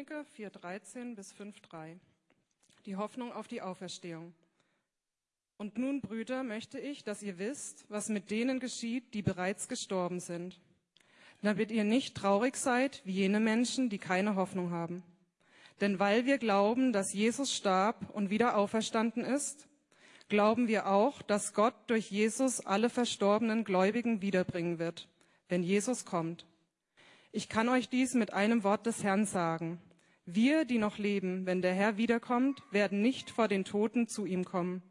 Thessaloniker 4,13 bis 5,3. Die Hoffnung auf die Auferstehung. Und nun, Brüder, möchte ich, dass ihr wisst, was mit denen geschieht, die bereits gestorben sind, damit ihr nicht traurig seid wie jene Menschen, die keine Hoffnung haben. Denn weil wir glauben, dass Jesus starb und wieder auferstanden ist, glauben wir auch, dass Gott durch Jesus alle verstorbenen Gläubigen wiederbringen wird, wenn Jesus kommt. Ich kann euch dies mit einem Wort des Herrn sagen. Wir, die noch leben, wenn der Herr wiederkommt, werden nicht vor den Toten zu ihm kommen.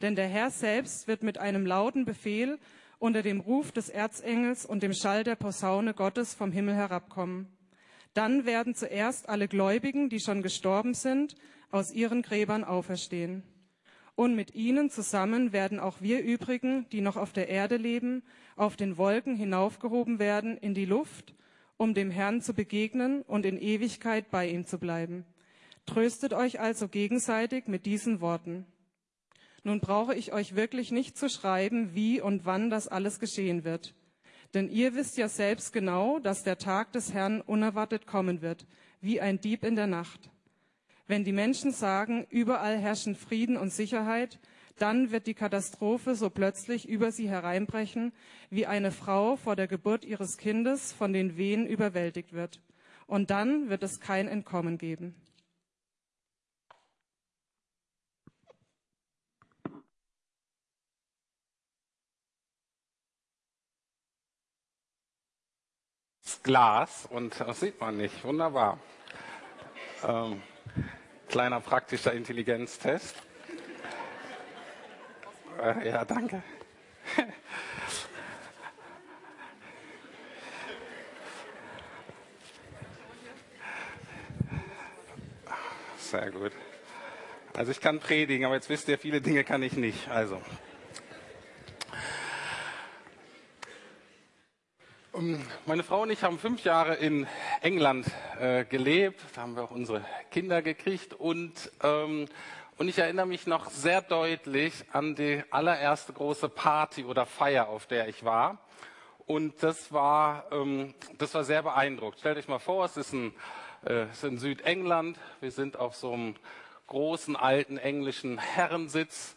Denn der Herr selbst wird mit einem lauten Befehl unter dem Ruf des Erzengels und dem Schall der Posaune Gottes vom Himmel herabkommen. Dann werden zuerst alle Gläubigen, die schon gestorben sind, aus ihren Gräbern auferstehen. Und mit ihnen zusammen werden auch wir übrigen, die noch auf der Erde leben, auf den Wolken hinaufgehoben werden in die Luft um dem Herrn zu begegnen und in Ewigkeit bei ihm zu bleiben. Tröstet euch also gegenseitig mit diesen Worten. Nun brauche ich euch wirklich nicht zu schreiben, wie und wann das alles geschehen wird. Denn ihr wisst ja selbst genau, dass der Tag des Herrn unerwartet kommen wird, wie ein Dieb in der Nacht. Wenn die Menschen sagen, überall herrschen Frieden und Sicherheit, dann wird die Katastrophe so plötzlich über sie hereinbrechen, wie eine Frau vor der Geburt ihres Kindes von den Wehen überwältigt wird. Und dann wird es kein Entkommen geben. Glas und das sieht man nicht. Wunderbar. Ähm, kleiner praktischer Intelligenztest. Äh, ja, danke. Sehr gut. Also ich kann predigen, aber jetzt wisst ihr, viele Dinge kann ich nicht. Also. Ähm, meine Frau und ich haben fünf Jahre in England äh, gelebt, da haben wir auch unsere Kinder gekriegt und ähm, und ich erinnere mich noch sehr deutlich an die allererste große Party oder Feier, auf der ich war. Und das war, ähm, das war sehr beeindruckt. Stellt euch mal vor, es ist, ein, äh, es ist in Südengland. Wir sind auf so einem großen alten englischen Herrensitz.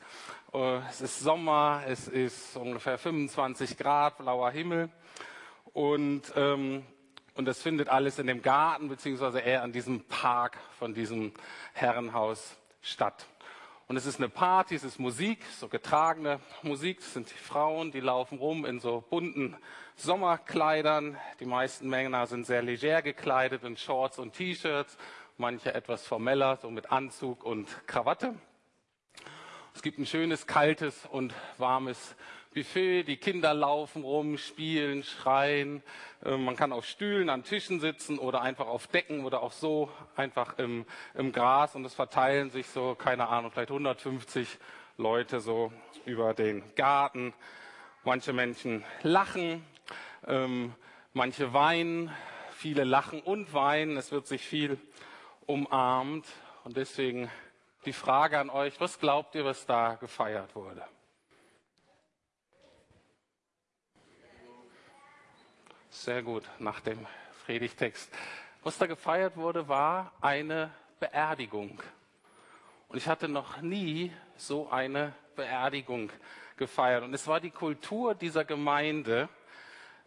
Äh, es ist Sommer, es ist ungefähr 25 Grad, blauer Himmel. Und, ähm, und das findet alles in dem Garten, beziehungsweise eher an diesem Park von diesem Herrenhaus statt. Und es ist eine Party, es ist Musik, so getragene Musik. Es sind die Frauen, die laufen rum in so bunten Sommerkleidern. Die meisten Männer sind sehr leger gekleidet in Shorts und T-Shirts. Manche etwas formeller, so mit Anzug und Krawatte. Es gibt ein schönes, kaltes und warmes Buffet, die Kinder laufen rum, spielen, schreien. Äh, man kann auf Stühlen, an Tischen sitzen oder einfach auf Decken oder auch so einfach im, im Gras und es verteilen sich so, keine Ahnung, vielleicht 150 Leute so über den Garten. Manche Menschen lachen, ähm, manche weinen, viele lachen und weinen. Es wird sich viel umarmt und deswegen die Frage an euch, was glaubt ihr, was da gefeiert wurde? Sehr gut, nach dem Predigtext. Was da gefeiert wurde, war eine Beerdigung. Und ich hatte noch nie so eine Beerdigung gefeiert. Und es war die Kultur dieser Gemeinde,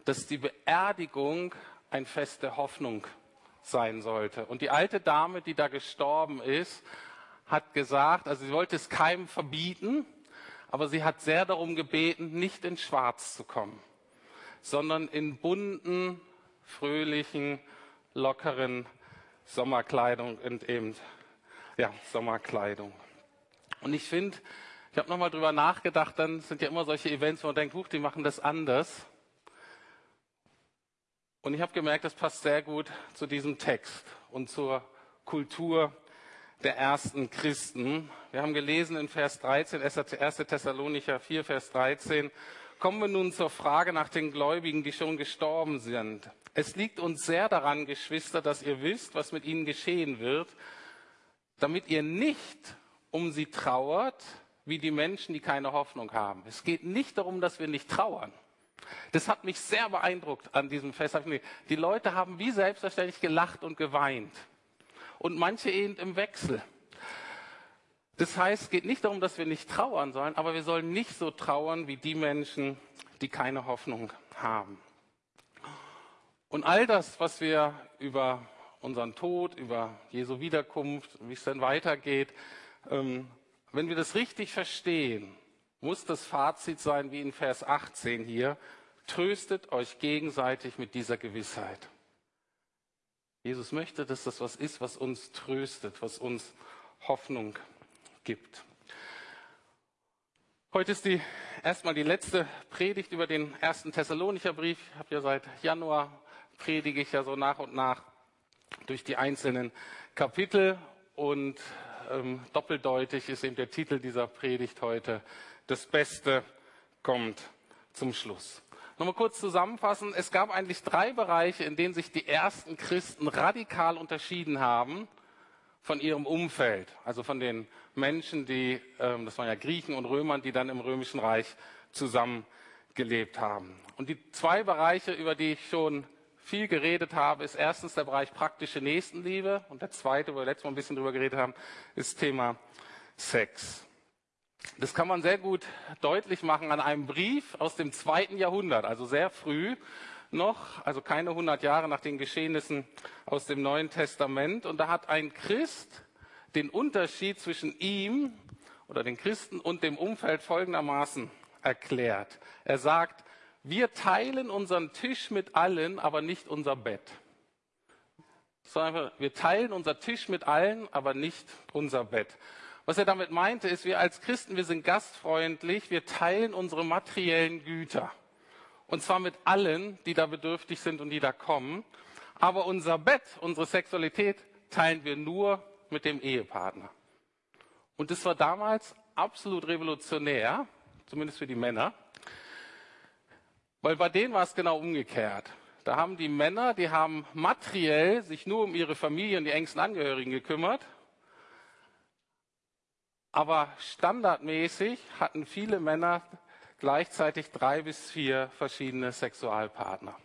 dass die Beerdigung ein Fest der Hoffnung sein sollte. Und die alte Dame, die da gestorben ist, hat gesagt, also sie wollte es keinem verbieten, aber sie hat sehr darum gebeten, nicht in Schwarz zu kommen sondern in bunten, fröhlichen, lockeren Sommerkleidung und eben ja, Sommerkleidung. Und ich finde, ich habe nochmal drüber nachgedacht, dann sind ja immer solche Events, wo man denkt, huch, die machen das anders. Und ich habe gemerkt, das passt sehr gut zu diesem Text und zur Kultur der ersten Christen. Wir haben gelesen in Vers 13, 1. Thessalonicher 4, Vers 13, Kommen wir nun zur Frage nach den Gläubigen, die schon gestorben sind. Es liegt uns sehr daran, Geschwister, dass ihr wisst, was mit ihnen geschehen wird, damit ihr nicht um sie trauert, wie die Menschen, die keine Hoffnung haben. Es geht nicht darum, dass wir nicht trauern. Das hat mich sehr beeindruckt an diesem Fest. Die Leute haben wie selbstverständlich gelacht und geweint. und manche eben im Wechsel. Das heißt, es geht nicht darum, dass wir nicht trauern sollen, aber wir sollen nicht so trauern wie die Menschen, die keine Hoffnung haben. Und all das, was wir über unseren Tod, über Jesu Wiederkunft, wie es dann weitergeht, ähm, wenn wir das richtig verstehen, muss das Fazit sein, wie in Vers 18 hier, tröstet euch gegenseitig mit dieser Gewissheit. Jesus möchte, dass das was ist, was uns tröstet, was uns Hoffnung gibt. Heute ist die erstmal die letzte Predigt über den ersten Thessalonicher Brief. Ich habe ja seit Januar predige ich ja so nach und nach durch die einzelnen Kapitel und ähm, doppeldeutig ist eben der Titel dieser Predigt heute. Das Beste kommt zum Schluss. Nochmal kurz zusammenfassen. Es gab eigentlich drei Bereiche, in denen sich die ersten Christen radikal unterschieden haben von ihrem Umfeld, also von den Menschen, die, ähm, das waren ja Griechen und Römern, die dann im Römischen Reich zusammengelebt haben. Und die zwei Bereiche, über die ich schon viel geredet habe, ist erstens der Bereich praktische Nächstenliebe und der zweite, wo wir letztes Mal ein bisschen drüber geredet haben, ist Thema Sex. Das kann man sehr gut deutlich machen an einem Brief aus dem zweiten Jahrhundert, also sehr früh noch, also keine 100 Jahre nach den Geschehnissen aus dem Neuen Testament. Und da hat ein Christ den Unterschied zwischen ihm oder den Christen und dem Umfeld folgendermaßen erklärt. Er sagt, wir teilen unseren Tisch mit allen, aber nicht unser Bett. Wir teilen unser Tisch mit allen, aber nicht unser Bett. Was er damit meinte, ist, wir als Christen, wir sind gastfreundlich, wir teilen unsere materiellen Güter. Und zwar mit allen, die da bedürftig sind und die da kommen. Aber unser Bett, unsere Sexualität teilen wir nur mit dem Ehepartner. Und das war damals absolut revolutionär, zumindest für die Männer, weil bei denen war es genau umgekehrt. Da haben die Männer, die haben materiell sich nur um ihre Familie und die engsten Angehörigen gekümmert, aber standardmäßig hatten viele Männer gleichzeitig drei bis vier verschiedene Sexualpartner.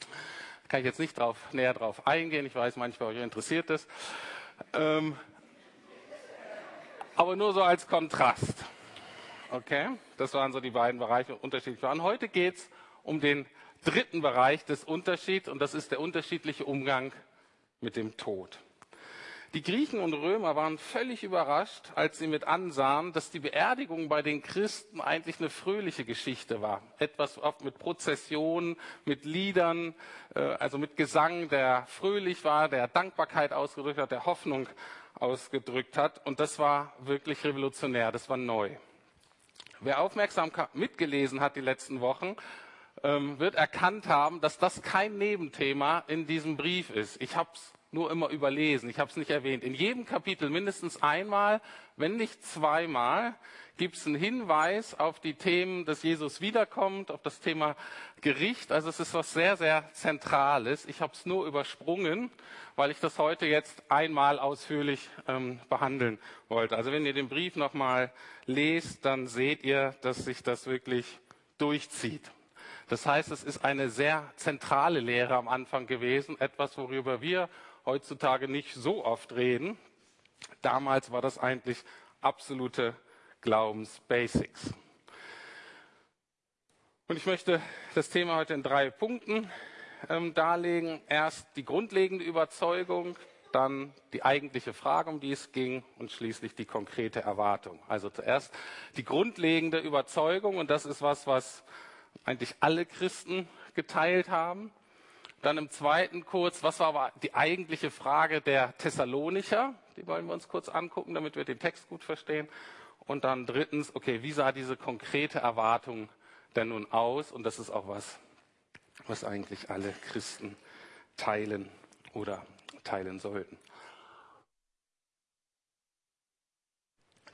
Da kann ich jetzt nicht drauf, näher drauf eingehen. Ich weiß, manchmal euch interessiert das. Ähm, aber nur so als Kontrast. Okay? Das waren so die beiden Bereiche unterschiedlich waren. Heute geht es um den dritten Bereich des Unterschieds und das ist der unterschiedliche Umgang mit dem Tod. Die Griechen und Römer waren völlig überrascht, als sie mit ansahen, dass die Beerdigung bei den Christen eigentlich eine fröhliche Geschichte war. Etwas oft mit Prozessionen, mit Liedern, äh, also mit Gesang, der fröhlich war, der Dankbarkeit ausgedrückt hat, der Hoffnung ausgedrückt hat. Und das war wirklich revolutionär, das war neu. Wer aufmerksam mitgelesen hat die letzten Wochen, ähm, wird erkannt haben, dass das kein Nebenthema in diesem Brief ist. Ich habe es nur immer überlesen. Ich habe es nicht erwähnt. In jedem Kapitel mindestens einmal, wenn nicht zweimal, gibt es einen Hinweis auf die Themen, dass Jesus wiederkommt, auf das Thema Gericht. Also es ist was sehr, sehr Zentrales. Ich habe es nur übersprungen, weil ich das heute jetzt einmal ausführlich ähm, behandeln wollte. Also wenn ihr den Brief nochmal lest, dann seht ihr, dass sich das wirklich durchzieht. Das heißt, es ist eine sehr zentrale Lehre am Anfang gewesen, etwas, worüber wir heutzutage nicht so oft reden. Damals war das eigentlich absolute Glaubensbasics. Und ich möchte das Thema heute in drei Punkten ähm, darlegen. Erst die grundlegende Überzeugung, dann die eigentliche Frage, um die es ging und schließlich die konkrete Erwartung. Also zuerst die grundlegende Überzeugung und das ist was, was eigentlich alle Christen geteilt haben. Dann im zweiten kurz, was war aber die eigentliche Frage der Thessalonicher? Die wollen wir uns kurz angucken, damit wir den Text gut verstehen. Und dann drittens, okay, wie sah diese konkrete Erwartung denn nun aus? Und das ist auch was, was eigentlich alle Christen teilen oder teilen sollten.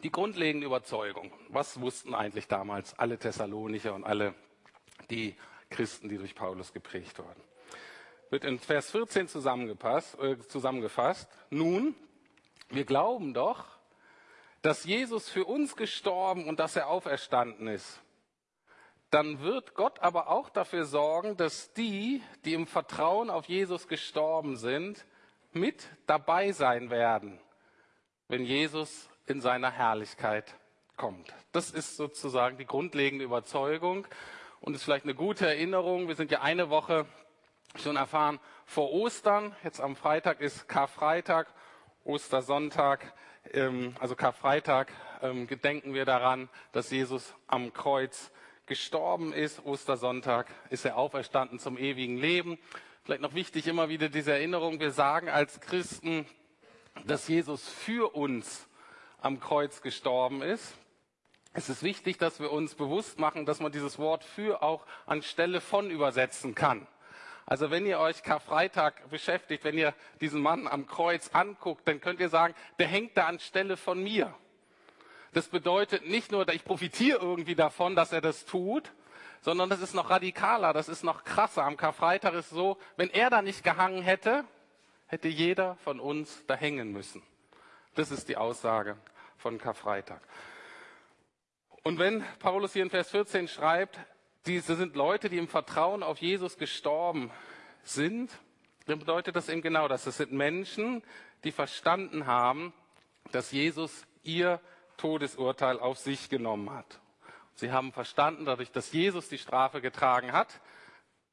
Die grundlegende Überzeugung. Was wussten eigentlich damals alle Thessalonicher und alle die Christen, die durch Paulus geprägt wurden? Wird in Vers 14 zusammengefasst, äh, zusammengefasst. Nun, wir glauben doch, dass Jesus für uns gestorben und dass er auferstanden ist. Dann wird Gott aber auch dafür sorgen, dass die, die im Vertrauen auf Jesus gestorben sind, mit dabei sein werden, wenn Jesus in seiner Herrlichkeit kommt. Das ist sozusagen die grundlegende Überzeugung und ist vielleicht eine gute Erinnerung. Wir sind ja eine Woche schon erfahren vor Ostern. Jetzt am Freitag ist Karfreitag, Ostersonntag, ähm, also Karfreitag ähm, gedenken wir daran, dass Jesus am Kreuz gestorben ist. Ostersonntag ist er auferstanden zum ewigen Leben. Vielleicht noch wichtig immer wieder diese Erinnerung. Wir sagen als Christen, dass Jesus für uns am Kreuz gestorben ist. Es ist wichtig, dass wir uns bewusst machen, dass man dieses Wort für auch anstelle von übersetzen kann. Also wenn ihr euch Karfreitag beschäftigt, wenn ihr diesen Mann am Kreuz anguckt, dann könnt ihr sagen, der hängt da anstelle von mir. Das bedeutet nicht nur, ich profitiere irgendwie davon, dass er das tut, sondern das ist noch radikaler, das ist noch krasser. Am Karfreitag ist so, wenn er da nicht gehangen hätte, hätte jeder von uns da hängen müssen. Das ist die Aussage von Karfreitag. Und wenn Paulus hier in Vers 14 schreibt, diese sind Leute, die im Vertrauen auf Jesus gestorben sind, dann bedeutet das eben genau das. Das sind Menschen, die verstanden haben, dass Jesus ihr Todesurteil auf sich genommen hat. Sie haben verstanden, dadurch, dass Jesus die Strafe getragen hat,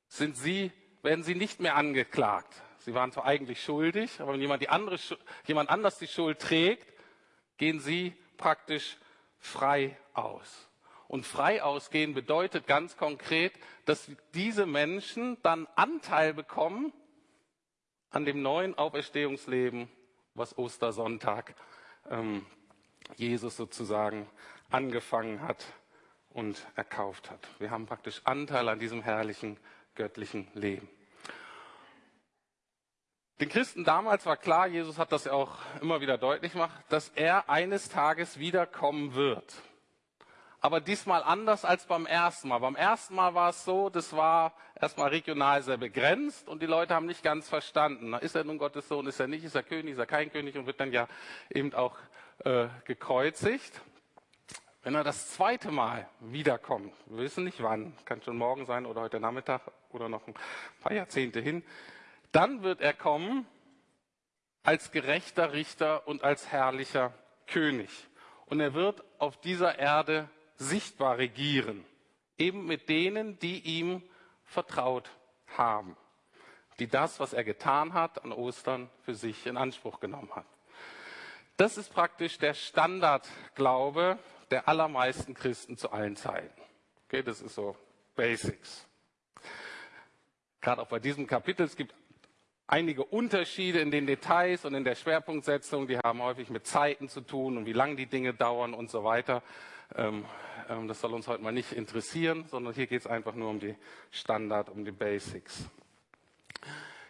sind sie, werden sie nicht mehr angeklagt. Sie waren zwar eigentlich schuldig, aber wenn jemand, andere, jemand anders die Schuld trägt, gehen sie praktisch frei aus. Und frei ausgehen bedeutet ganz konkret, dass diese Menschen dann Anteil bekommen an dem neuen Auferstehungsleben, was Ostersonntag ähm, Jesus sozusagen angefangen hat und erkauft hat. Wir haben praktisch Anteil an diesem herrlichen göttlichen Leben. Den Christen damals war klar, Jesus hat das ja auch immer wieder deutlich gemacht, dass er eines Tages wiederkommen wird. Aber diesmal anders als beim ersten Mal. Beim ersten Mal war es so, das war erstmal regional sehr begrenzt und die Leute haben nicht ganz verstanden. Ist er nun Gottes Sohn, ist er nicht, ist er König, ist er kein König und wird dann ja eben auch äh, gekreuzigt. Wenn er das zweite Mal wiederkommt, wir wissen nicht wann, kann schon morgen sein oder heute Nachmittag oder noch ein paar Jahrzehnte hin, dann wird er kommen als gerechter Richter und als herrlicher König. Und er wird auf dieser Erde sichtbar regieren, eben mit denen, die ihm vertraut haben, die das, was er getan hat an Ostern, für sich in Anspruch genommen hat. Das ist praktisch der Standardglaube der allermeisten Christen zu allen Zeiten. Okay, das ist so Basics. Gerade auch bei diesem Kapitel, es gibt einige Unterschiede in den Details und in der Schwerpunktsetzung, die haben häufig mit Zeiten zu tun und wie lange die Dinge dauern und so weiter. Ähm, ähm, das soll uns heute mal nicht interessieren, sondern hier geht es einfach nur um die Standard, um die Basics.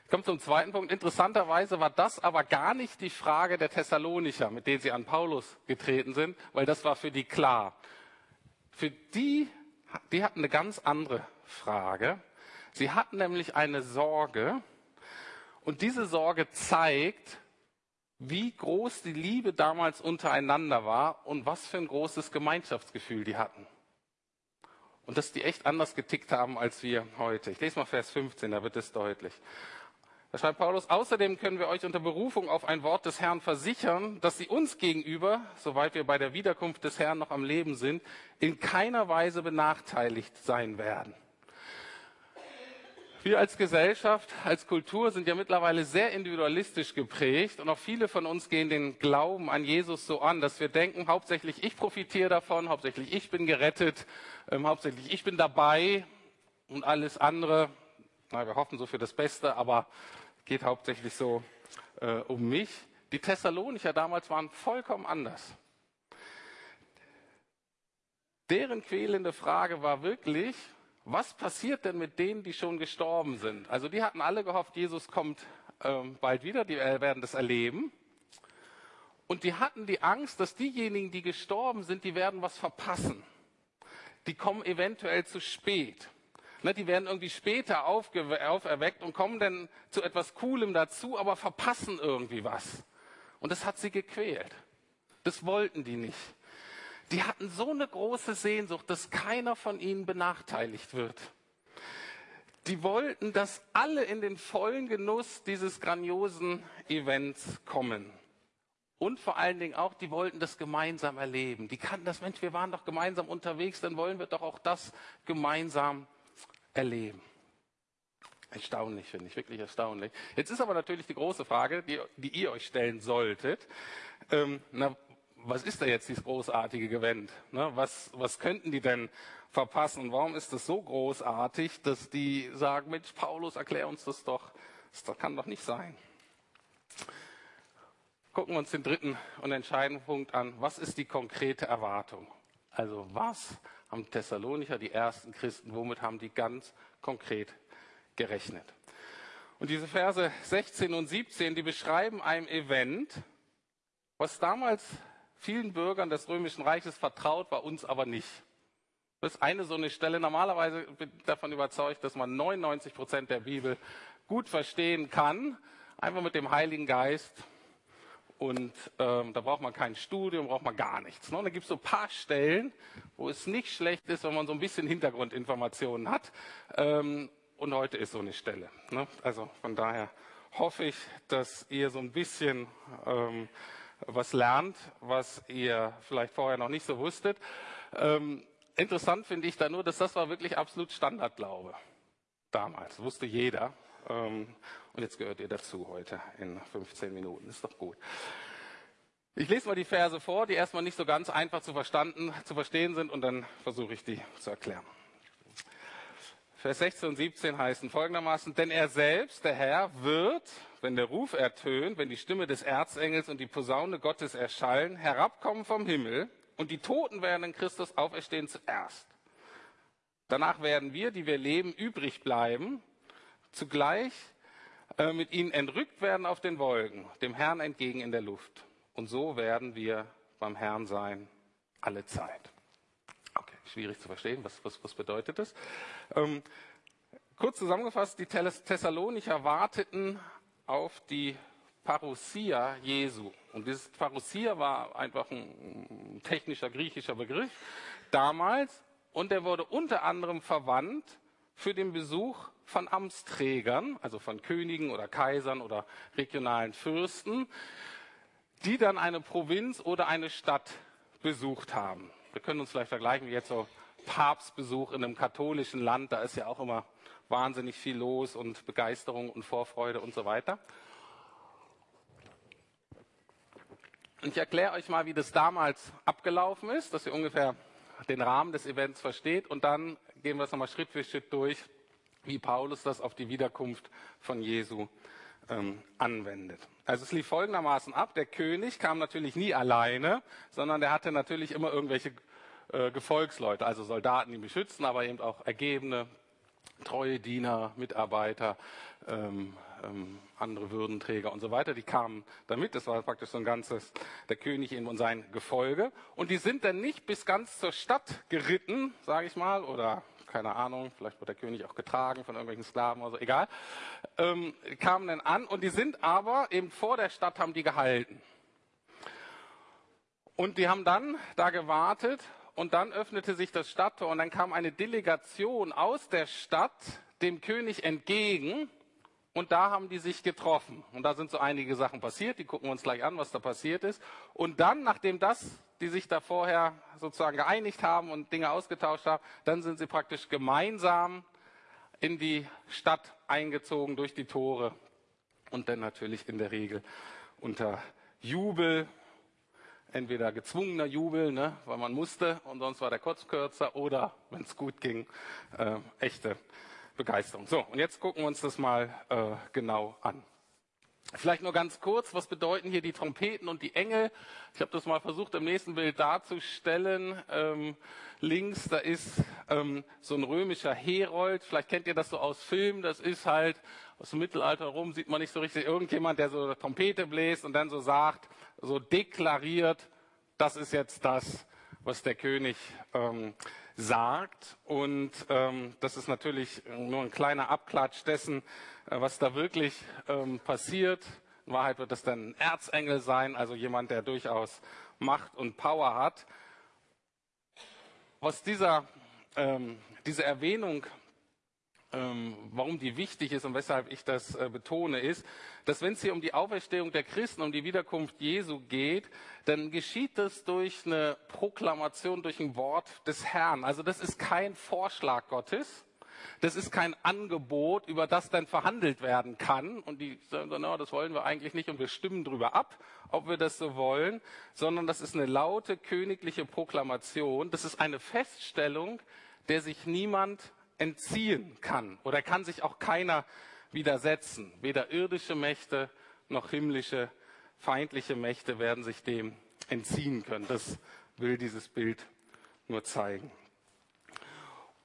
Ich komme zum zweiten Punkt. Interessanterweise war das aber gar nicht die Frage der Thessalonicher, mit denen sie an Paulus getreten sind, weil das war für die klar. Für die, die hatten eine ganz andere Frage. Sie hatten nämlich eine Sorge, und diese Sorge zeigt, wie groß die Liebe damals untereinander war und was für ein großes Gemeinschaftsgefühl die hatten. Und dass die echt anders getickt haben als wir heute. Ich lese mal Vers 15, da wird es deutlich. Da schreibt Paulus, außerdem können wir euch unter Berufung auf ein Wort des Herrn versichern, dass sie uns gegenüber, soweit wir bei der Wiederkunft des Herrn noch am Leben sind, in keiner Weise benachteiligt sein werden. Wir als Gesellschaft, als Kultur sind ja mittlerweile sehr individualistisch geprägt und auch viele von uns gehen den Glauben an Jesus so an, dass wir denken, hauptsächlich ich profitiere davon, hauptsächlich ich bin gerettet, ähm, hauptsächlich ich bin dabei und alles andere, na, wir hoffen so für das Beste, aber geht hauptsächlich so äh, um mich. Die Thessalonicher damals waren vollkommen anders. Deren quälende Frage war wirklich, was passiert denn mit denen, die schon gestorben sind? Also die hatten alle gehofft, Jesus kommt ähm, bald wieder, die werden das erleben. Und die hatten die Angst, dass diejenigen, die gestorben sind, die werden was verpassen. Die kommen eventuell zu spät. Ne, die werden irgendwie später auferweckt und kommen dann zu etwas Coolem dazu, aber verpassen irgendwie was. Und das hat sie gequält. Das wollten die nicht die hatten so eine große Sehnsucht, dass keiner von ihnen benachteiligt wird. die wollten, dass alle in den vollen Genuss dieses grandiosen Events kommen. Und vor allen Dingen auch, die wollten das gemeinsam erleben. Die kannten das, Mensch, wir waren doch gemeinsam unterwegs, dann wollen wir doch auch das gemeinsam erleben. Erstaunlich, finde ich, wirklich erstaunlich. Jetzt ist aber natürlich die große Frage, die, die ihr euch stellen solltet. Ähm, na, was ist da jetzt dieses großartige Gewand? Ne, was, was könnten die denn verpassen? Warum ist das so großartig, dass die sagen, Mensch, Paulus, erklär uns das doch. Das kann doch nicht sein. Gucken wir uns den dritten und entscheidenden Punkt an. Was ist die konkrete Erwartung? Also was haben Thessalonicher, die ersten Christen, womit haben die ganz konkret gerechnet? Und diese Verse 16 und 17, die beschreiben ein Event, was damals vielen Bürgern des Römischen Reiches vertraut war, uns aber nicht. Das ist eine so eine Stelle. Normalerweise bin ich davon überzeugt, dass man 99 Prozent der Bibel gut verstehen kann, einfach mit dem Heiligen Geist. Und ähm, da braucht man kein Studium, braucht man gar nichts. Ne? Und da gibt es so ein paar Stellen, wo es nicht schlecht ist, wenn man so ein bisschen Hintergrundinformationen hat. Ähm, und heute ist so eine Stelle. Ne? Also von daher hoffe ich, dass ihr so ein bisschen ähm, was lernt, was ihr vielleicht vorher noch nicht so wusstet. Ähm, interessant finde ich da nur, dass das war wirklich absolut Standardglaube. Damals, wusste jeder. Ähm, und jetzt gehört ihr dazu heute in 15 Minuten. Ist doch gut. Ich lese mal die Verse vor, die erstmal nicht so ganz einfach zu, zu verstehen sind und dann versuche ich die zu erklären. Vers 16 und 17 heißen folgendermaßen, denn er selbst, der Herr, wird, wenn der Ruf ertönt, wenn die Stimme des Erzengels und die Posaune Gottes erschallen, herabkommen vom Himmel und die Toten werden in Christus auferstehen zuerst. Danach werden wir, die wir leben, übrig bleiben, zugleich äh, mit ihnen entrückt werden auf den Wolken, dem Herrn entgegen in der Luft. Und so werden wir beim Herrn sein alle Zeit schwierig zu verstehen. Was, was, was bedeutet das? Ähm, kurz zusammengefasst, die Thessalonicher warteten auf die Parousia Jesu. Und dieses Parousia war einfach ein technischer griechischer Begriff damals. Und der wurde unter anderem verwandt für den Besuch von Amtsträgern, also von Königen oder Kaisern oder regionalen Fürsten, die dann eine Provinz oder eine Stadt besucht haben. Wir können uns vielleicht vergleichen, wie jetzt so Papstbesuch in einem katholischen Land, da ist ja auch immer wahnsinnig viel los und Begeisterung und Vorfreude und so weiter. Und ich erkläre euch mal, wie das damals abgelaufen ist, dass ihr ungefähr den Rahmen des Events versteht und dann gehen wir es nochmal Schritt für Schritt durch, wie Paulus das auf die Wiederkunft von Jesu ähm, anwendet. Also es lief folgendermaßen ab. Der König kam natürlich nie alleine, sondern der hatte natürlich immer irgendwelche äh, Gefolgsleute, also Soldaten, die ihn beschützen, aber eben auch ergebene, treue Diener, Mitarbeiter, ähm, ähm, andere Würdenträger und so weiter, die kamen damit. Das war praktisch so ein ganzes, der König und sein Gefolge. Und die sind dann nicht bis ganz zur Stadt geritten, sage ich mal, oder keine Ahnung, vielleicht wird der König auch getragen von irgendwelchen Sklaven oder so, egal, ähm, kamen dann an und die sind aber eben vor der Stadt haben die gehalten. Und die haben dann da gewartet und dann öffnete sich das Stadttor und dann kam eine Delegation aus der Stadt dem König entgegen und da haben die sich getroffen. Und da sind so einige Sachen passiert, die gucken wir uns gleich an, was da passiert ist. Und dann, nachdem das die sich da vorher sozusagen geeinigt haben und Dinge ausgetauscht haben, dann sind sie praktisch gemeinsam in die Stadt eingezogen durch die Tore und dann natürlich in der Regel unter Jubel, entweder gezwungener Jubel, ne, weil man musste und sonst war der kurz kürzer oder, wenn es gut ging, äh, echte Begeisterung. So, und jetzt gucken wir uns das mal äh, genau an. Vielleicht nur ganz kurz, was bedeuten hier die Trompeten und die Engel? Ich habe das mal versucht im nächsten Bild darzustellen. Ähm, links, da ist ähm, so ein römischer Herold. Vielleicht kennt ihr das so aus Filmen. Das ist halt aus dem Mittelalter rum, sieht man nicht so richtig irgendjemand, der so eine Trompete bläst und dann so sagt, so deklariert, das ist jetzt das, was der König ähm, sagt. Und ähm, das ist natürlich nur ein kleiner Abklatsch dessen, äh, was da wirklich ähm, passiert. In Wahrheit wird es dann ein Erzengel sein, also jemand, der durchaus Macht und Power hat. Aus dieser ähm, diese Erwähnung warum die wichtig ist und weshalb ich das äh, betone, ist, dass wenn es hier um die Auferstehung der Christen, um die Wiederkunft Jesu geht, dann geschieht das durch eine Proklamation, durch ein Wort des Herrn. Also das ist kein Vorschlag Gottes. Das ist kein Angebot, über das dann verhandelt werden kann. Und die sagen so, no, das wollen wir eigentlich nicht und wir stimmen drüber ab, ob wir das so wollen, sondern das ist eine laute königliche Proklamation. Das ist eine Feststellung, der sich niemand entziehen kann oder kann sich auch keiner widersetzen. Weder irdische Mächte noch himmlische feindliche Mächte werden sich dem entziehen können. Das will dieses Bild nur zeigen.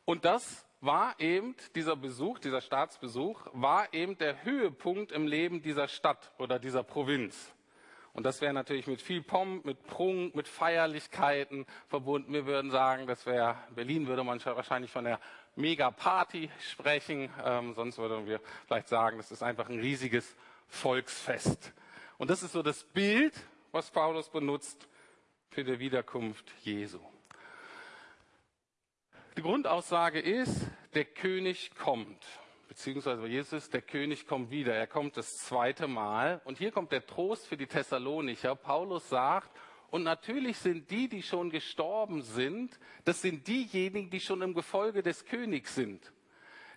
Und das war eben dieser Besuch, dieser Staatsbesuch, war eben der Höhepunkt im Leben dieser Stadt oder dieser Provinz. Und das wäre natürlich mit viel Pomp, mit Prunk, mit Feierlichkeiten verbunden. Wir würden sagen, das wäre, Berlin würde man wahrscheinlich von der Mega-Party sprechen. Ähm, sonst würden wir vielleicht sagen, das ist einfach ein riesiges Volksfest. Und das ist so das Bild, was Paulus benutzt für die Wiederkunft Jesu. Die Grundaussage ist, der König kommt. Beziehungsweise Jesus, der König kommt wieder. Er kommt das zweite Mal. Und hier kommt der Trost für die Thessalonicher. Paulus sagt, und natürlich sind die, die schon gestorben sind, das sind diejenigen, die schon im Gefolge des Königs sind.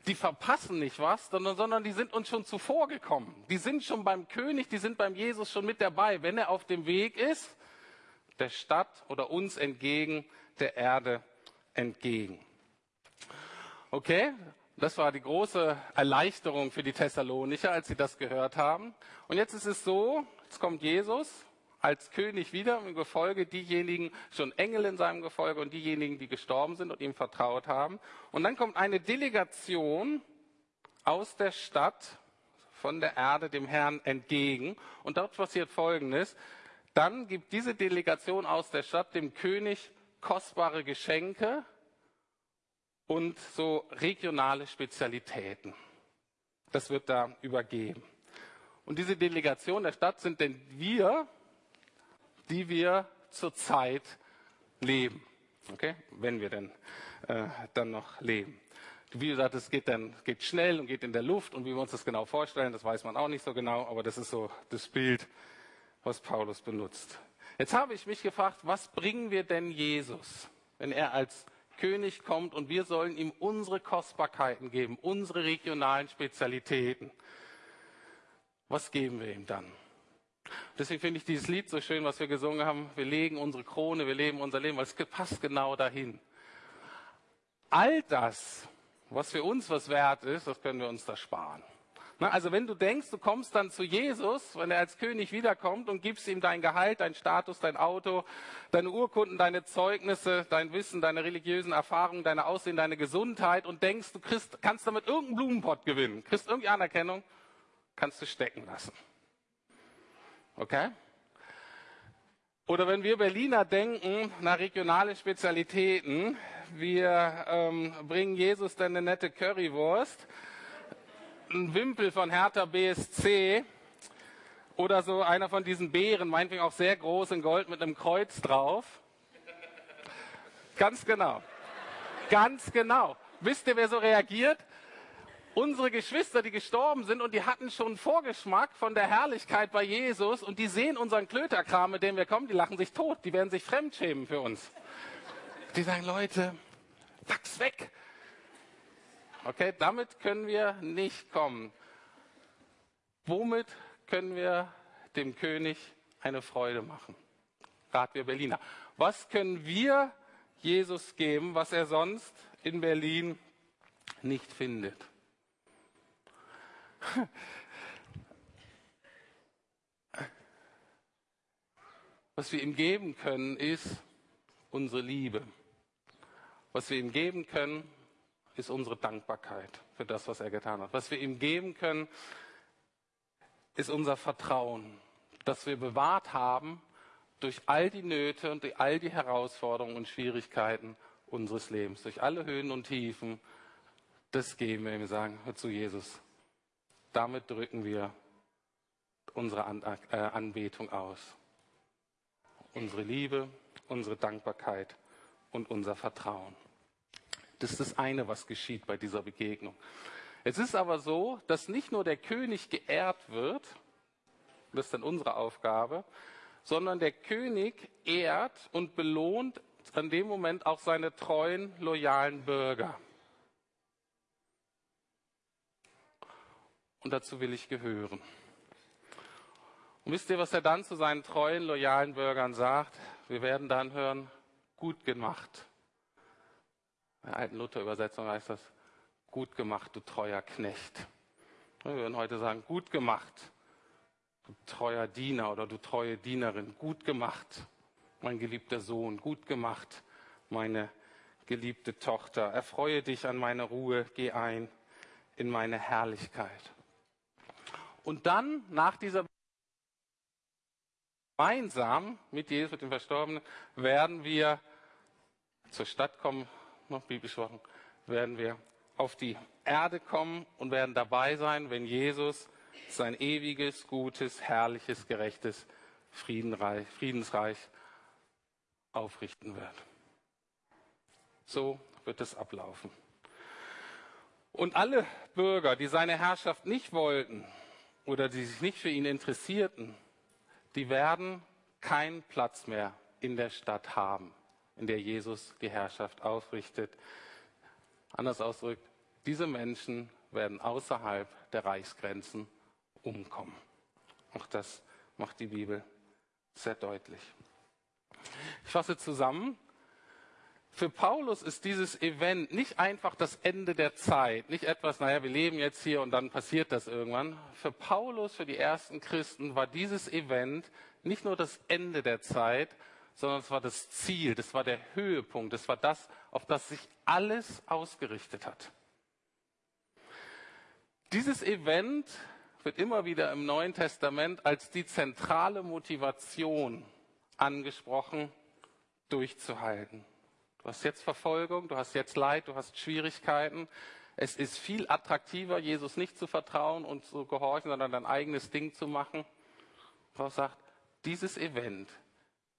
Die verpassen nicht was, sondern, sondern die sind uns schon zuvor gekommen. Die sind schon beim König, die sind beim Jesus schon mit dabei, wenn er auf dem Weg ist, der Stadt oder uns entgegen, der Erde entgegen. Okay, das war die große Erleichterung für die Thessalonicher, als sie das gehört haben. Und jetzt ist es so, jetzt kommt Jesus als König wieder im Gefolge, diejenigen, schon Engel in seinem Gefolge und diejenigen, die gestorben sind und ihm vertraut haben. Und dann kommt eine Delegation aus der Stadt, von der Erde dem Herrn entgegen. Und dort passiert Folgendes. Dann gibt diese Delegation aus der Stadt dem König kostbare Geschenke, und so regionale Spezialitäten. Das wird da übergeben. Und diese Delegation der Stadt sind denn wir, die wir zurzeit leben. Okay? Wenn wir denn äh, dann noch leben. Wie gesagt, es geht dann geht schnell und geht in der Luft und wie wir uns das genau vorstellen, das weiß man auch nicht so genau, aber das ist so das Bild, was Paulus benutzt. Jetzt habe ich mich gefragt, was bringen wir denn Jesus, wenn er als König kommt und wir sollen ihm unsere Kostbarkeiten geben, unsere regionalen Spezialitäten. Was geben wir ihm dann? Deswegen finde ich dieses Lied so schön, was wir gesungen haben. Wir legen unsere Krone, wir leben unser Leben, weil es passt genau dahin. All das, was für uns was wert ist, das können wir uns da sparen. Also wenn du denkst, du kommst dann zu Jesus, wenn er als König wiederkommt und gibst ihm dein Gehalt, dein Status, dein Auto, deine Urkunden, deine Zeugnisse, dein Wissen, deine religiösen Erfahrungen, deine Aussehen, deine Gesundheit und denkst, du kriegst, kannst damit irgendeinen Blumenpott gewinnen, kriegst irgendwie Anerkennung, kannst du stecken lassen. Okay? Oder wenn wir Berliner denken, nach regionale Spezialitäten, wir ähm, bringen Jesus dann eine nette Currywurst, ein Wimpel von Hertha BSC oder so einer von diesen Beeren, meinetwegen auch sehr groß in Gold mit einem Kreuz drauf. Ganz genau. Ganz genau. Wisst ihr, wer so reagiert? Unsere Geschwister, die gestorben sind und die hatten schon Vorgeschmack von der Herrlichkeit bei Jesus und die sehen unseren Klöterkram, mit dem wir kommen, die lachen sich tot, die werden sich fremdschämen für uns. Die sagen, Leute, wachs weg, Okay, damit können wir nicht kommen. Womit können wir dem König eine Freude machen? Rat wir Berliner. Was können wir Jesus geben, was er sonst in Berlin nicht findet? Was wir ihm geben können, ist unsere Liebe. Was wir ihm geben können, ist unsere Dankbarkeit für das, was er getan hat. Was wir ihm geben können, ist unser Vertrauen, das wir bewahrt haben durch all die Nöte und durch all die Herausforderungen und Schwierigkeiten unseres Lebens, durch alle Höhen und Tiefen. Das geben wir ihm, sagen wir zu Jesus. Damit drücken wir unsere äh, Anbetung aus. Unsere Liebe, unsere Dankbarkeit und unser Vertrauen. Das ist das eine, was geschieht bei dieser Begegnung. Es ist aber so, dass nicht nur der König geehrt wird, das ist dann unsere Aufgabe, sondern der König ehrt und belohnt an dem Moment auch seine treuen, loyalen Bürger. Und dazu will ich gehören. Und wisst ihr, was er dann zu seinen treuen, loyalen Bürgern sagt? Wir werden dann hören, gut gemacht. In der alten Luther-Übersetzung heißt das, gut gemacht, du treuer Knecht. Wir würden heute sagen, gut gemacht, du treuer Diener oder du treue Dienerin. Gut gemacht, mein geliebter Sohn. Gut gemacht, meine geliebte Tochter. Erfreue dich an meine Ruhe, geh ein in meine Herrlichkeit. Und dann, nach dieser gemeinsam mit Jesus, mit dem Verstorbenen, werden wir zur Stadt kommen, noch biblisch Wochen, werden wir auf die Erde kommen und werden dabei sein, wenn Jesus sein ewiges, gutes, herrliches, gerechtes Friedensreich aufrichten wird. So wird es ablaufen. Und alle Bürger, die seine Herrschaft nicht wollten oder die sich nicht für ihn interessierten, die werden keinen Platz mehr in der Stadt haben, in der Jesus die Herrschaft aufrichtet. Anders ausgedrückt, diese Menschen werden außerhalb der Reichsgrenzen umkommen. Auch das macht die Bibel sehr deutlich. Ich fasse zusammen. Für Paulus ist dieses Event nicht einfach das Ende der Zeit, nicht etwas, naja, wir leben jetzt hier und dann passiert das irgendwann. Für Paulus, für die ersten Christen war dieses Event nicht nur das Ende der Zeit, sondern es war das Ziel, das war der Höhepunkt, das war das, auf das sich alles ausgerichtet hat. Dieses Event wird immer wieder im Neuen Testament als die zentrale Motivation angesprochen, durchzuhalten. Du hast jetzt Verfolgung, du hast jetzt Leid, du hast Schwierigkeiten. Es ist viel attraktiver, Jesus nicht zu vertrauen und zu gehorchen, sondern dein eigenes Ding zu machen. Paulus sagt, dieses Event,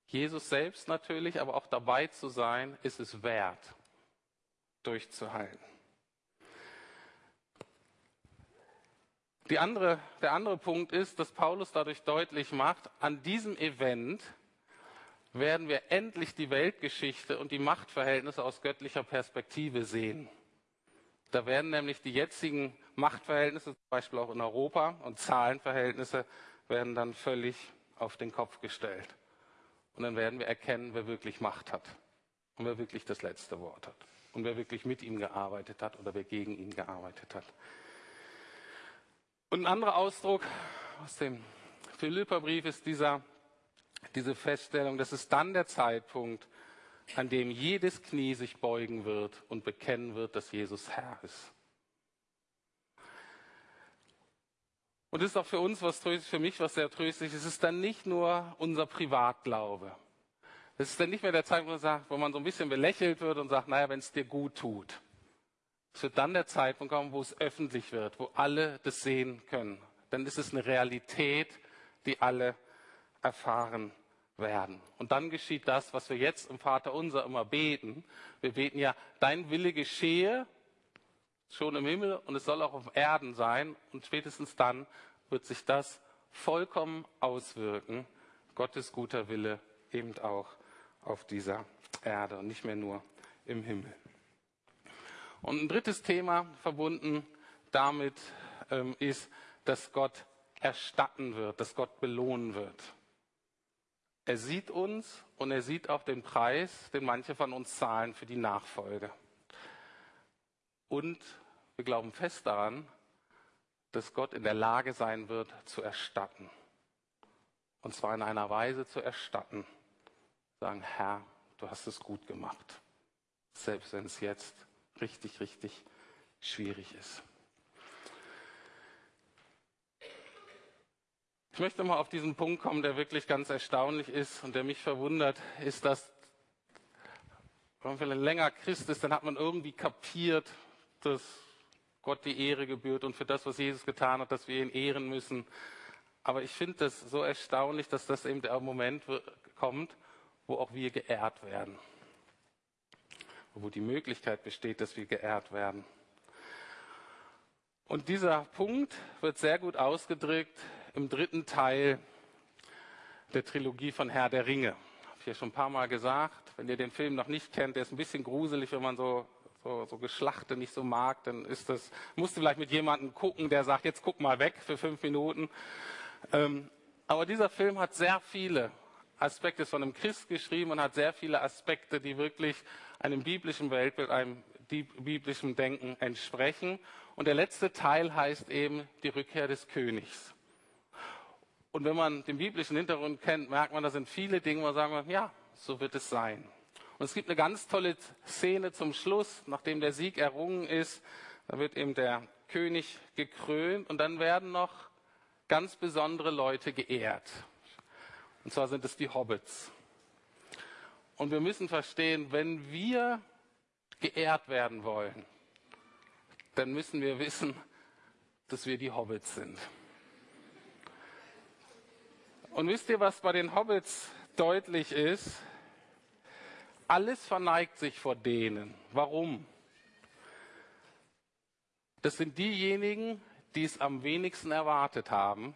Jesus selbst natürlich, aber auch dabei zu sein, ist es wert, durchzuhalten. Andere, der andere Punkt ist, dass Paulus dadurch deutlich macht, an diesem Event werden wir endlich die Weltgeschichte und die Machtverhältnisse aus göttlicher Perspektive sehen. Da werden nämlich die jetzigen Machtverhältnisse, zum Beispiel auch in Europa, und Zahlenverhältnisse werden dann völlig auf den Kopf gestellt. Und dann werden wir erkennen, wer wirklich Macht hat und wer wirklich das letzte Wort hat und wer wirklich mit ihm gearbeitet hat oder wer gegen ihn gearbeitet hat. Und ein anderer Ausdruck aus dem Philipperbrief ist dieser, diese Feststellung, dass es dann der Zeitpunkt, an dem jedes Knie sich beugen wird und bekennen wird, dass Jesus Herr ist. Und das ist auch für uns was tröstlich, für mich was sehr tröstlich. Es ist dann nicht nur unser Privatglaube. Es ist dann nicht mehr der Zeitpunkt, wo man, wo man so ein bisschen belächelt wird und sagt, naja, wenn es dir gut tut. Es wird dann der Zeitpunkt kommen, wo es öffentlich wird, wo alle das sehen können. Dann ist es eine Realität, die alle erfahren werden. Und dann geschieht das, was wir jetzt im Vater unser immer beten. Wir beten ja, dein Wille geschehe schon im Himmel und es soll auch auf Erden sein. Und spätestens dann wird sich das vollkommen auswirken. Gottes guter Wille eben auch auf dieser Erde und nicht mehr nur im Himmel. Und ein drittes Thema verbunden damit ähm, ist, dass Gott erstatten wird, dass Gott belohnen wird. Er sieht uns und er sieht auch den Preis, den manche von uns zahlen für die Nachfolge. Und wir glauben fest daran, dass Gott in der Lage sein wird, zu erstatten. Und zwar in einer Weise zu erstatten. Sagen, Herr, du hast es gut gemacht. Selbst wenn es jetzt richtig, richtig schwierig ist. Ich möchte mal auf diesen Punkt kommen, der wirklich ganz erstaunlich ist und der mich verwundert, ist, dass, wenn man länger Christ ist, dann hat man irgendwie kapiert, dass Gott die Ehre gebührt und für das, was Jesus getan hat, dass wir ihn ehren müssen. Aber ich finde das so erstaunlich, dass das eben der Moment kommt, wo auch wir geehrt werden wo die Möglichkeit besteht, dass wir geehrt werden. Und dieser Punkt wird sehr gut ausgedrückt im dritten Teil der Trilogie von Herr der Ringe. Habe ich ja schon ein paar Mal gesagt. Wenn ihr den Film noch nicht kennt, der ist ein bisschen gruselig, wenn man so, so, so Geschlachte nicht so mag, dann ist das, musst du vielleicht mit jemandem gucken, der sagt, jetzt guck mal weg für fünf Minuten. Ähm, aber dieser Film hat sehr viele Aspekte, ist von einem Christ geschrieben und hat sehr viele Aspekte, die wirklich einem biblischen Weltbild, einem biblischen Denken entsprechen. Und der letzte Teil heißt eben die Rückkehr des Königs. Und wenn man den biblischen Hintergrund kennt, merkt man, da sind viele Dinge, wo man sagen, ja, so wird es sein. Und es gibt eine ganz tolle Szene zum Schluss, nachdem der Sieg errungen ist. Da wird eben der König gekrönt und dann werden noch ganz besondere Leute geehrt. Und zwar sind es die Hobbits. Und wir müssen verstehen, wenn wir geehrt werden wollen, dann müssen wir wissen, dass wir die Hobbits sind. Und wisst ihr, was bei den Hobbits deutlich ist? Alles verneigt sich vor denen. Warum? Das sind diejenigen, die es am wenigsten erwartet haben.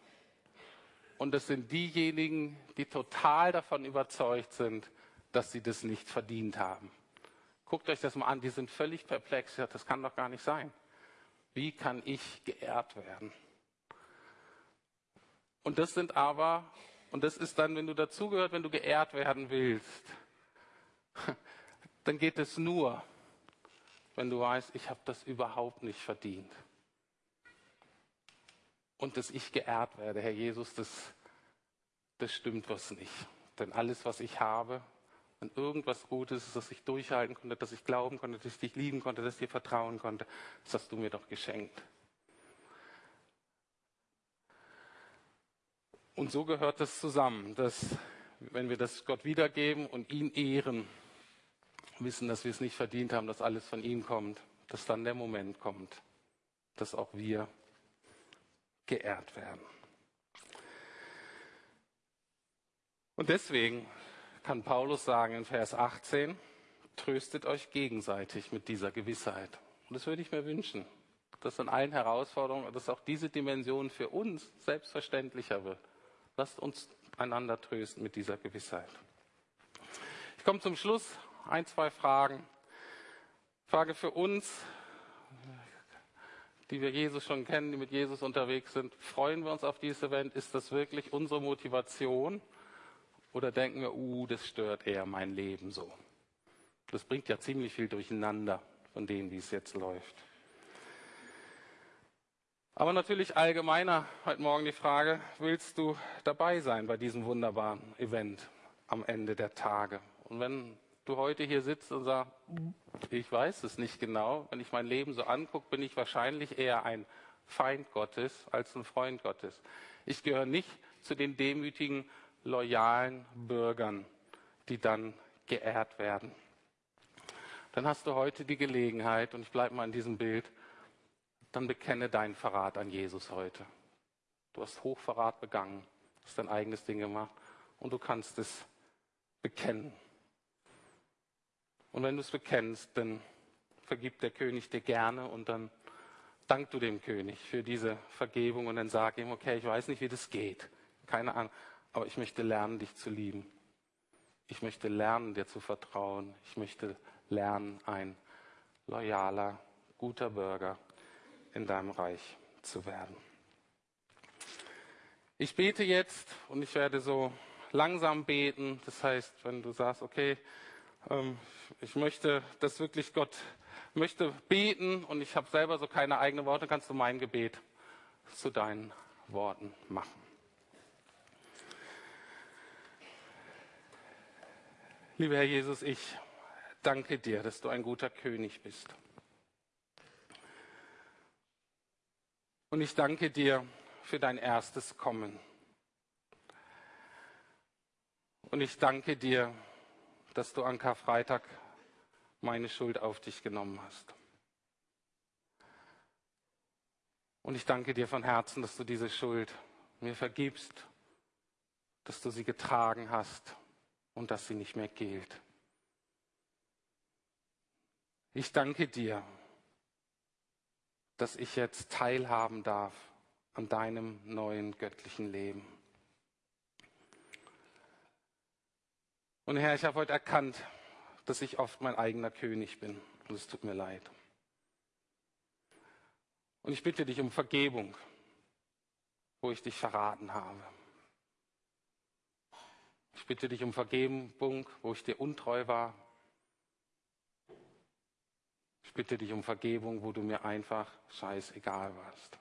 Und das sind diejenigen, die total davon überzeugt sind, dass sie das nicht verdient haben. Guckt euch das mal an, die sind völlig perplex. Das kann doch gar nicht sein. Wie kann ich geehrt werden? Und das sind aber, und das ist dann, wenn du dazugehört, wenn du geehrt werden willst, dann geht es nur, wenn du weißt, ich habe das überhaupt nicht verdient. Und dass ich geehrt werde, Herr Jesus, das, das stimmt was nicht. Denn alles, was ich habe, wenn irgendwas Gutes ist, dass ich durchhalten konnte, dass ich glauben konnte, dass ich dich lieben konnte, dass ich dir vertrauen konnte, das hast du mir doch geschenkt. Und so gehört das zusammen, dass wenn wir das Gott wiedergeben und ihn ehren, wissen, dass wir es nicht verdient haben, dass alles von ihm kommt, dass dann der Moment kommt, dass auch wir geehrt werden. Und deswegen kann Paulus sagen in Vers 18, tröstet euch gegenseitig mit dieser Gewissheit. Und das würde ich mir wünschen, dass in allen Herausforderungen, dass auch diese Dimension für uns selbstverständlicher wird. Lasst uns einander trösten mit dieser Gewissheit. Ich komme zum Schluss. Ein, zwei Fragen. Frage für uns, die wir Jesus schon kennen, die mit Jesus unterwegs sind. Freuen wir uns auf dieses Event? Ist das wirklich unsere Motivation? Oder denken wir, uh, das stört eher mein Leben so? Das bringt ja ziemlich viel durcheinander von dem, wie es jetzt läuft. Aber natürlich allgemeiner heute Morgen die Frage, willst du dabei sein bei diesem wunderbaren Event am Ende der Tage? Und wenn du heute hier sitzt und sagst, ich weiß es nicht genau, wenn ich mein Leben so angucke, bin ich wahrscheinlich eher ein Feind Gottes als ein Freund Gottes. Ich gehöre nicht zu den demütigen loyalen Bürgern, die dann geehrt werden. Dann hast du heute die Gelegenheit, und ich bleibe mal in diesem Bild, dann bekenne deinen Verrat an Jesus heute. Du hast Hochverrat begangen, hast dein eigenes Ding gemacht und du kannst es bekennen. Und wenn du es bekennst, dann vergibt der König dir gerne und dann dank du dem König für diese Vergebung und dann sag ihm, okay, ich weiß nicht, wie das geht. Keine Ahnung. Aber ich möchte lernen, dich zu lieben. Ich möchte lernen, dir zu vertrauen. Ich möchte lernen, ein loyaler, guter Bürger in deinem Reich zu werden. Ich bete jetzt und ich werde so langsam beten. Das heißt, wenn du sagst, okay, ähm, ich möchte das wirklich Gott möchte beten und ich habe selber so keine eigenen Worte, kannst du mein Gebet zu deinen Worten machen. Lieber Herr Jesus, ich danke dir, dass du ein guter König bist. Und ich danke dir für dein erstes Kommen. Und ich danke dir, dass du an Karfreitag meine Schuld auf dich genommen hast. Und ich danke dir von Herzen, dass du diese Schuld mir vergibst, dass du sie getragen hast und dass sie nicht mehr gilt. Ich danke dir, dass ich jetzt teilhaben darf an deinem neuen göttlichen Leben. Und Herr, ich habe heute erkannt, dass ich oft mein eigener König bin. Und es tut mir leid. Und ich bitte dich um Vergebung, wo ich dich verraten habe. Ich bitte dich um Vergebung, wo ich dir untreu war. Bitte dich um Vergebung, wo du mir einfach scheißegal warst.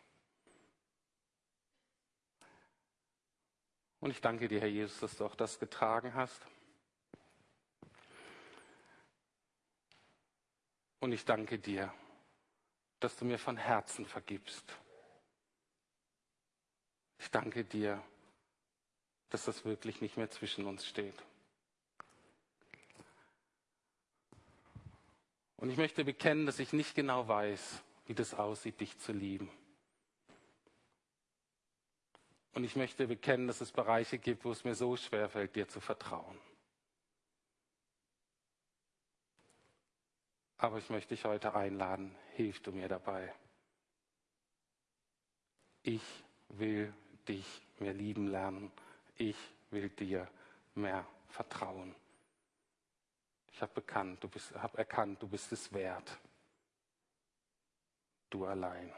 Und ich danke dir, Herr Jesus, dass du auch das getragen hast. Und ich danke dir, dass du mir von Herzen vergibst. Ich danke dir, dass das wirklich nicht mehr zwischen uns steht. Und ich möchte bekennen, dass ich nicht genau weiß, wie das aussieht, dich zu lieben. Und ich möchte bekennen, dass es Bereiche gibt, wo es mir so schwer fällt, dir zu vertrauen. Aber ich möchte dich heute einladen, hilf du mir dabei. Ich will dich mehr lieben lernen. Ich will dir mehr vertrauen. Ich habe hab erkannt, du bist es wert. Du allein.